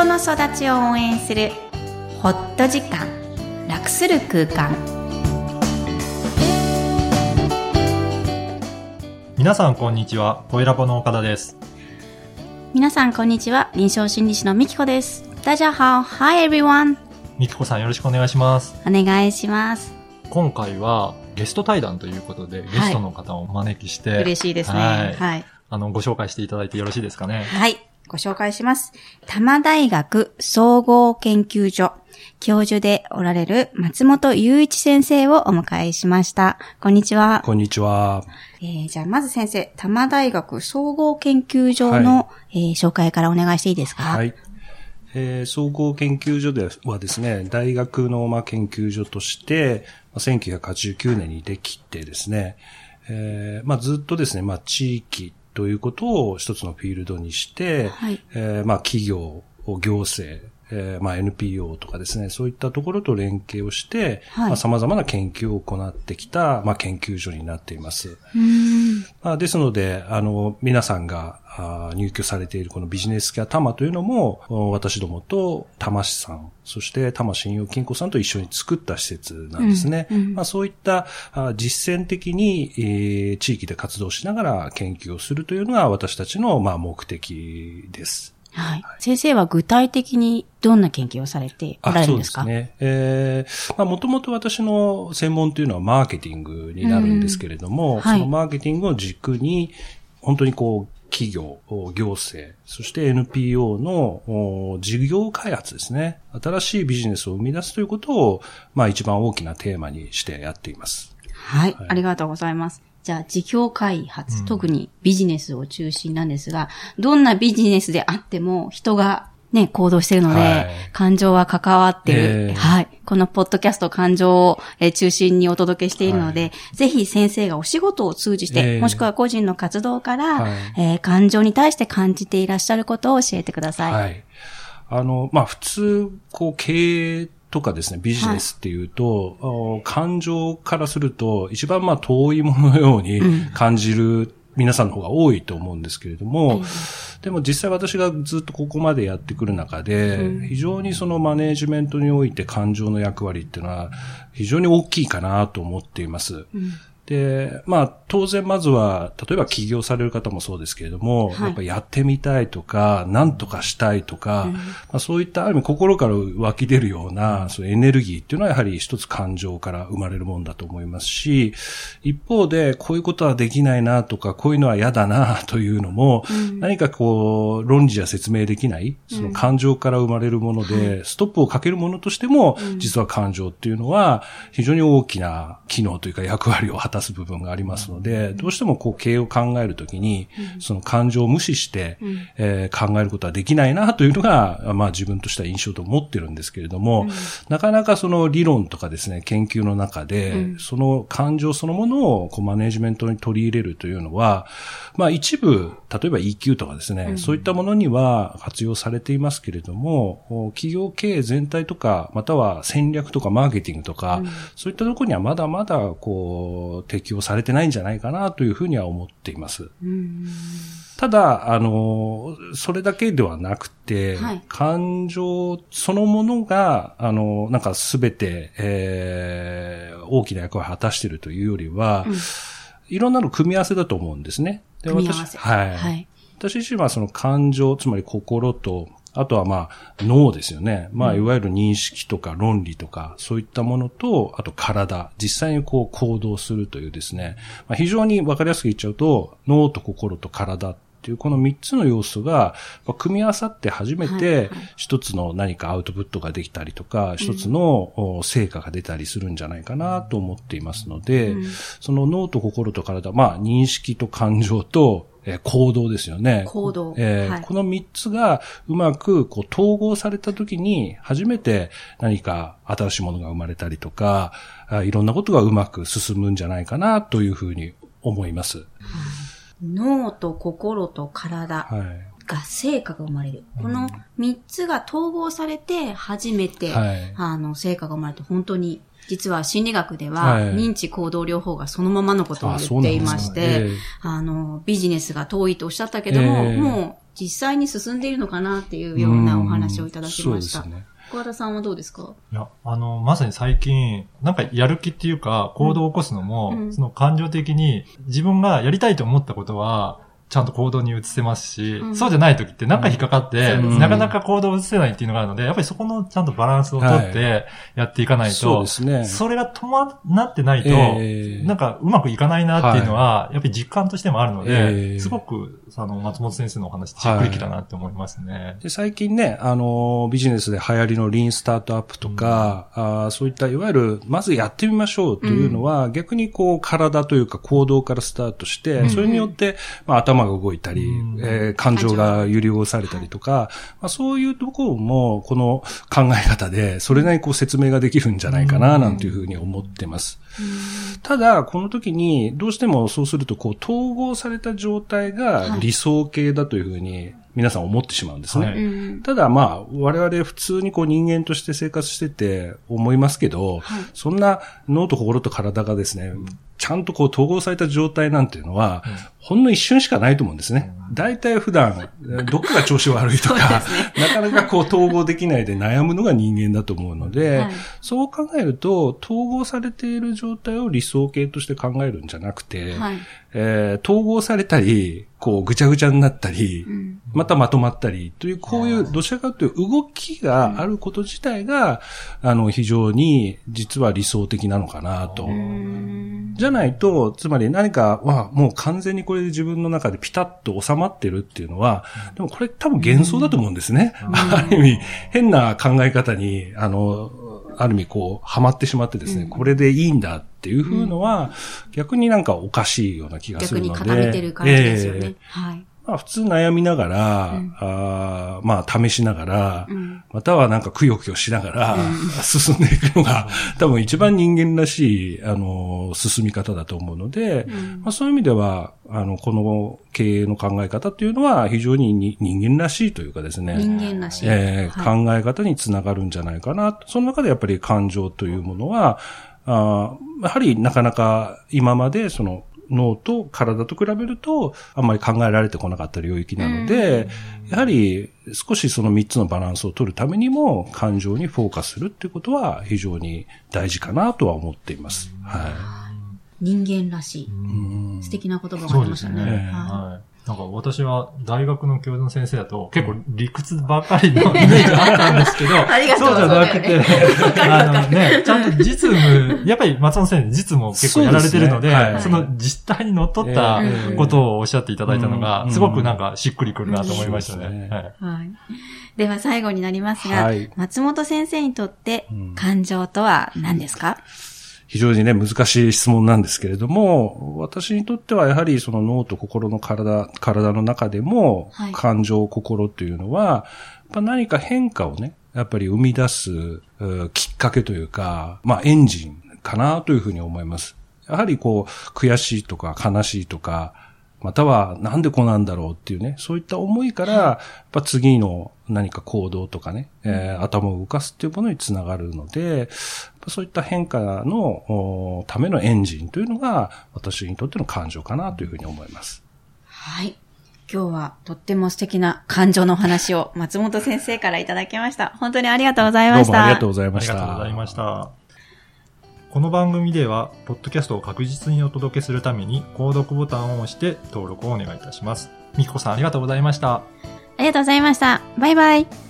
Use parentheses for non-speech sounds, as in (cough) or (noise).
人の育ちを応援するホット時間楽する空間皆さんこんにちは声ラボの岡田です皆さんこんにちは臨床心理士のみきこです大家好 Hi everyone みきこさんよろしくお願いしますお願いします今回はゲスト対談ということで、ゲストの方をお招きして、嬉しいですね。はい。はい、あの、ご紹介していただいてよろしいですかね。はい。ご紹介します。多摩大学総合研究所教授でおられる松本雄一先生をお迎えしました。こんにちは。こんにちは。えー、じゃあまず先生、多摩大学総合研究所の、はい、えー、紹介からお願いしていいですか？はい。えー、総合研究所ではですね、大学のまあ研究所として、1989年にできてですね、えー、まあずっとですね、まあ地域ということを一つのフィールドにして、はい、えー、まあ企業、行政、えー、まあ NPO とかですね、そういったところと連携をして、はい、まあ様々な研究を行ってきた、まあ研究所になっています。まあ、ですので、あの、皆さんがあ入居されているこのビジネスケアタマというのも、私どもと玉市さん、そして玉信用金庫さんと一緒に作った施設なんですね。うんうん、まあ、そういったあ実践的に、えー、地域で活動しながら研究をするというのが私たちの、まあ、目的です。はい。先生は具体的にどんな研究をされておられるんですか？そうですね。えー、まあもともと私の専門というのはマーケティングになるんですけれども、うんはい、そのマーケティングを軸に、本当にこう、企業、行政、そして NPO の事業開発ですね。新しいビジネスを生み出すということを、まあ一番大きなテーマにしてやっています。はい、はい、ありがとうございます。じゃあ、事業開発、うん、特にビジネスを中心なんですが、どんなビジネスであっても人がね、行動してるので、はい、感情は関わってる、えー、はい。このポッドキャスト感情を、え中心にお届けしているので、はい、ぜひ先生がお仕事を通じて、えー、もしくは個人の活動から、はい、えー、感情に対して感じていらっしゃることを教えてください。はい。あの、まあ、普通、こう、経営とかですね、ビジネスっていうと、はい、感情からすると、一番まあ遠いもののように感じる皆さんの方が多いと思うんですけれども、うんでも実際私がずっとここまでやってくる中で、非常にそのマネージメントにおいて感情の役割っていうのは非常に大きいかなと思っています。うんで、まあ、当然まずは、例えば起業される方もそうですけれども、はい、やっぱやってみたいとか、何とかしたいとか、うん、まあ、そういったある意味心から湧き出るような、そういうエネルギーっていうのはやはり一つ感情から生まれるもんだと思いますし、一方で、こういうことはできないなとか、こういうのは嫌だな (laughs) というのも、うん、何かこう、論理じゃ説明できない、その感情から生まれるもので、うん、ストップをかけるものとしても、実は感情っていうのは、非常に大きな機能というか役割を果たす部分がありますので、どうしてもこう経営を考えるときに、その感情を無視して、えー、考えることはできないなというのが、まあ自分としては印象と思ってるんですけれども、なかなかその理論とかですね、研究の中で、その感情そのものをこうマネジメントに取り入れるというのは、まあ一部、例えば EQ とかですね、そういったものには活用されていますけれども、企業経営全体とか、または戦略とかマーケティングとか、そういったところにはまだまだこう適用されてないんじゃないかなというふうには思っています。ただ、あの、それだけではなくて、はい、感情そのものが、あの、なんかすべて、えー、大きな役割を果たしているというよりは、うん、いろんなの組み合わせだと思うんですね。で私はい。はい、私自身はその感情、つまり心とあとはまあ、脳ですよね。まあ、いわゆる認識とか論理とか、そういったものと、あと体、実際にこう行動するというですね、まあ、非常にわかりやすく言っちゃうと、脳と心と体っていうこの三つの要素が、組み合わさって初めて、一つの何かアウトプットができたりとか、一つの成果が出たりするんじゃないかなと思っていますので、その脳と心と体、まあ、認識と感情と、えー、行動ですよね。行動。えーはい、この三つがうまくこう統合されたときに、初めて何か新しいものが生まれたりとか、いろんなことがうまく進むんじゃないかなというふうに思います。脳と心と体。が成果が生まれる。この三つが統合されて初めて、はい、あの、成果が生まれると本当に実は心理学では、認知行動療法がそのままのことを言っていまして、あの、ビジネスが遠いとおっしゃったけども、もう実際に進んでいるのかなっていうようなお話をいただきました。そうですね。小和田さんはどうですか？いや、あの、まさに最近、なんかやる気っていうか、行動を起こすのも、うん。その感情的に、自分がやりたいと思ったことは、ちゃんと行動に移せますし、うん。そうじゃない時ってなんか引っかかって、うんなかなか行動を移せないっていうのがあるので、やっぱりそこのちゃんとバランスをとってやっていかないと、そうですね。それが伴ってないと、ええ。なんかうまくいかないなっていうのは、やっぱり実感としてもあるので、ええ。すごく、あの、松本先生のお話、しっくりきたなって思いますね。で最近ね、あの、ビジネスで流行りのリーンスタートアップとか、あーそういったいわゆる、まずやってみましょうというのは、逆にこう、体というか行動からスタートして、ん。それによって、まあ、頭が動いたり、うん。えー感情が揺り動かされたりとか、まあ、そういうところも、この考え方で、それなりにこう説明ができるんじゃないかな、なんていうふうに思ってます。ただ、この時に、どうしてもそうすると、こう、統合された状態が理想形だというふうに、皆さん思ってしまうんですね。はいうん。ただまあ、我々普通にこう人間として生活してて思いますけど、はいそんな脳と心と体がですね、ちゃんとこう統合された状態なんていうのは、ほんの一瞬しかないと思うんですね。大体普段、(laughs) どっかが調子悪いとか、なかなかこう統合できないで悩むのが人間だと思うので、はいそう考えると、統合されている状態を理想形として考えるんじゃなくて、はい。えー統合されたり、こうぐちゃぐちゃになったり、うん。またまとまったりという、こういう、どちらかという動きがあること自体が、あの、非常に実は理想的なのかなと。うん。じゃないと、つまり何かはもう完全にこれで自分の中でピタッと収まってるっていうのは、でもこれ多分幻想だと思うんですね。(laughs) ある意味、変な考え方に、あの、ある意味こう、ハマってしまってですね、これでいいんだっていうふうのは、逆になんかおかしいような気がす逆にるので。固めてる感じですよええね。はい。まあ普通悩みながら、うんあーまあ試しながら、うん。またはなんかくよくよしながら、進んでいくのが、(laughs) 多分一番人間らしい、あの、進み方だと思うので、うんまあ、そういう意味では、あの、この経営の考え方っていうのは非常にに人間らしいというかですね、人間らしい。えーはい考え方につながるんじゃないかな。その中でやっぱり感情というものは、あーやはりなかなか今までその脳と体と比べるとあんまり考えられてこなかった領域なので、やはり少しその3つのバランスを取るためにも感情にフォーカスするっていうことは非常に大事かなとは思っています。は人間らしい。素敵な言葉がありましたですね。ね。ははい。なんか私は大学の教授の先生だと結構理屈ばかりの (laughs) イメージあったんですけど、(laughs) ありがとうそうじゃなくて、あのね、ちゃんと実務、やっぱり松本先生実務を結構やられてるので、そうですね。はい。その実態にのっとったええ。ことをおっしゃっていただいたのが、うん。すごくなんかしっくりくるなと思いましたね。ね。はい。では最後になりますが、はい。松本先生にとってうん。感情とは何ですか、非常にね、難しい質問なんですけれども、私にとってはやはりその脳と心の体、体の中でもはい、感情、心というのは、やっぱ何か変化をね、やっぱり生み出すうきっかけというか、まあエンジンかなというふうに思います。やはりこう、悔しいとか悲しいとか、またはなんでこうなんだろうっていうね、そういった思いから、やっぱ次の何か行動とかね、えー頭を動かすっていうものにつながるので、そういった変化のおためのエンジンというのが私にとっての感情かなというふうに思います。はい。今日はとっても素敵な感情の話を松本先生からいただきました。本当にありがとうございどました。うもありがとうございあました。りがとうございました。この番組では、ポッドキャストを確実にお届けするために、購読ボタンを押して登録をお願いいたします。みきこさんありがとうございました。ありがとうございました。バイバイ。